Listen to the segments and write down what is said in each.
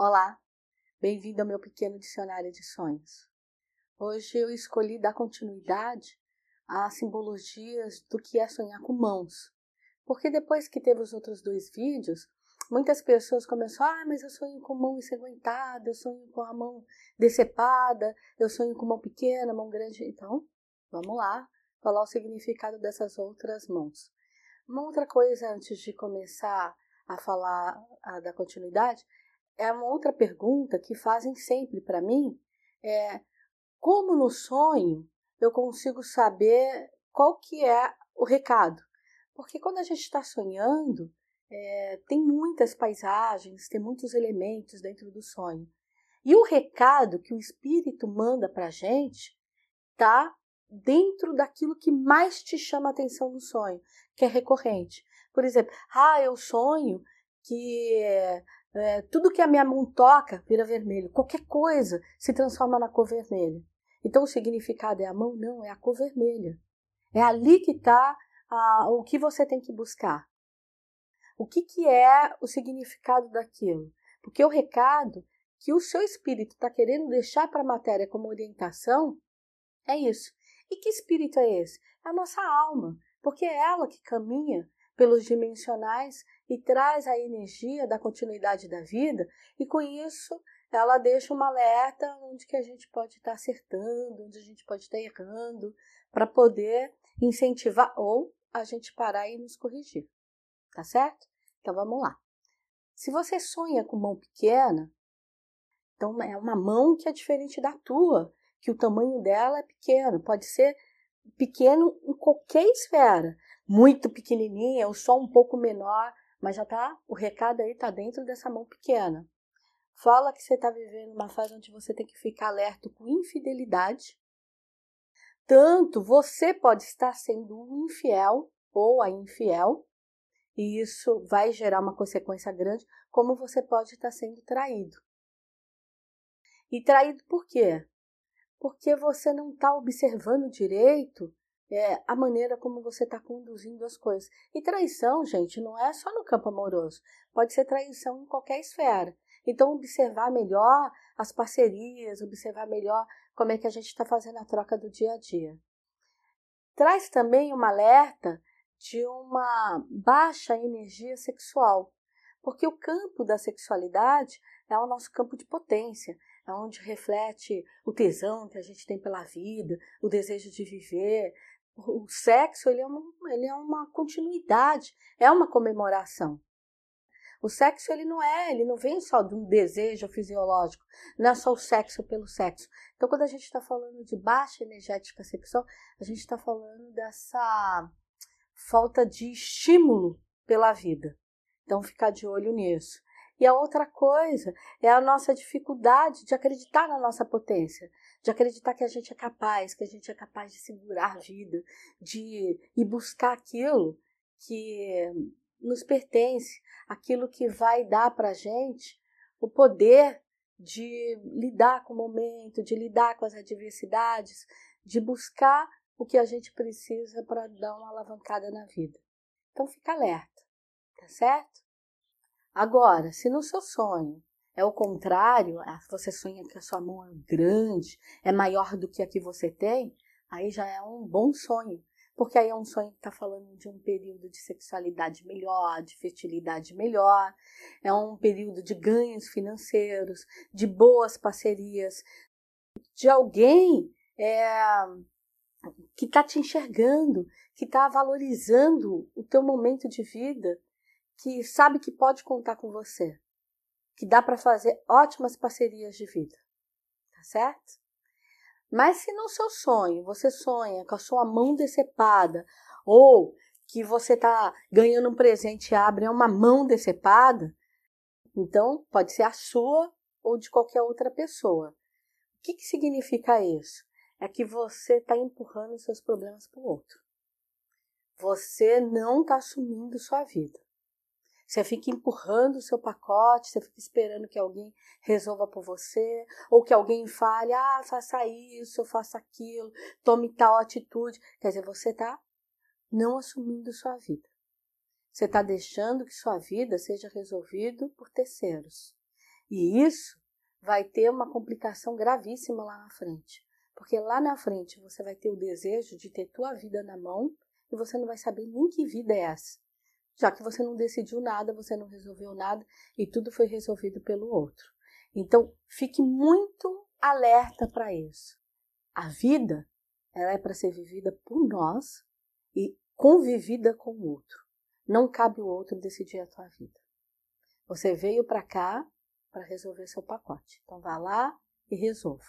Olá, bem-vindo ao meu pequeno dicionário de sonhos. Hoje eu escolhi dar continuidade às simbologias do que é sonhar com mãos, porque depois que teve os outros dois vídeos, muitas pessoas começaram, ah, mas eu sonho com mão ensanguentada, eu sonho com a mão decepada, eu sonho com mão pequena, mão grande. Então, vamos lá, falar o significado dessas outras mãos. Uma outra coisa antes de começar a falar a, da continuidade é uma outra pergunta que fazem sempre para mim, é como no sonho eu consigo saber qual que é o recado? Porque quando a gente está sonhando, é, tem muitas paisagens, tem muitos elementos dentro do sonho. E o recado que o espírito manda para a gente está dentro daquilo que mais te chama a atenção no sonho, que é recorrente. Por exemplo, ah, eu sonho que é, tudo que a minha mão toca vira vermelho. Qualquer coisa se transforma na cor vermelha. Então o significado é a mão? Não, é a cor vermelha. É ali que está o que você tem que buscar. O que, que é o significado daquilo? Porque o recado que o seu espírito está querendo deixar para a matéria como orientação é isso. E que espírito é esse? É a nossa alma, porque é ela que caminha pelos dimensionais e traz a energia da continuidade da vida, e com isso ela deixa uma alerta onde que a gente pode estar acertando, onde a gente pode estar errando, para poder incentivar ou a gente parar e nos corrigir. Tá certo? Então vamos lá. Se você sonha com mão pequena, então é uma mão que é diferente da tua, que o tamanho dela é pequeno, pode ser pequeno em qualquer esfera, muito pequenininha ou só um pouco menor, mas já tá, o recado aí tá dentro dessa mão pequena. Fala que você está vivendo uma fase onde você tem que ficar alerta com infidelidade. Tanto você pode estar sendo um infiel ou a infiel, e isso vai gerar uma consequência grande, como você pode estar sendo traído. E traído por quê? Porque você não está observando direito é, a maneira como você está conduzindo as coisas. E traição, gente, não é só no campo amoroso, pode ser traição em qualquer esfera. Então, observar melhor as parcerias, observar melhor como é que a gente está fazendo a troca do dia a dia. Traz também uma alerta de uma baixa energia sexual, porque o campo da sexualidade é o nosso campo de potência, é onde reflete o tesão que a gente tem pela vida, o desejo de viver, o sexo ele é, uma, ele é uma continuidade, é uma comemoração. O sexo ele não é, ele não vem só de um desejo fisiológico, não é só o sexo pelo sexo. Então, quando a gente está falando de baixa energética sexual, a gente está falando dessa falta de estímulo pela vida. Então, ficar de olho nisso. E a outra coisa é a nossa dificuldade de acreditar na nossa potência, de acreditar que a gente é capaz, que a gente é capaz de segurar a vida, de ir buscar aquilo que nos pertence, aquilo que vai dar para a gente o poder de lidar com o momento, de lidar com as adversidades, de buscar o que a gente precisa para dar uma alavancada na vida. Então fica alerta, tá certo? Agora, se no seu sonho é o contrário, ah, você sonha que a sua mão é grande, é maior do que a que você tem, aí já é um bom sonho. Porque aí é um sonho que está falando de um período de sexualidade melhor, de fertilidade melhor, é um período de ganhos financeiros, de boas parcerias, de alguém é, que está te enxergando, que está valorizando o teu momento de vida que sabe que pode contar com você, que dá para fazer ótimas parcerias de vida, tá certo? Mas se no seu sonho você sonha com a sua mão decepada ou que você está ganhando um presente e abre uma mão decepada, então pode ser a sua ou de qualquer outra pessoa. O que, que significa isso? É que você está empurrando seus problemas para o outro. Você não está assumindo sua vida. Você fica empurrando o seu pacote, você fica esperando que alguém resolva por você, ou que alguém fale, ah, faça isso, faça aquilo, tome tal atitude. Quer dizer, você está não assumindo sua vida. Você está deixando que sua vida seja resolvida por terceiros. E isso vai ter uma complicação gravíssima lá na frente. Porque lá na frente você vai ter o desejo de ter tua vida na mão e você não vai saber nem que vida é essa. Já que você não decidiu nada, você não resolveu nada e tudo foi resolvido pelo outro. Então, fique muito alerta para isso. A vida, ela é para ser vivida por nós e convivida com o outro. Não cabe o outro decidir a tua vida. Você veio para cá para resolver seu pacote. Então vá lá e resolva.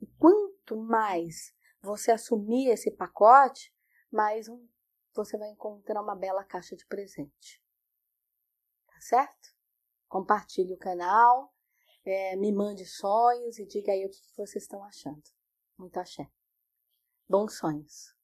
E quanto mais você assumir esse pacote, mais um, você vai encontrar uma bela caixa de presente. Tá certo? Compartilhe o canal, é, me mande sonhos e diga aí o que vocês estão achando. Muito axé. Bons sonhos.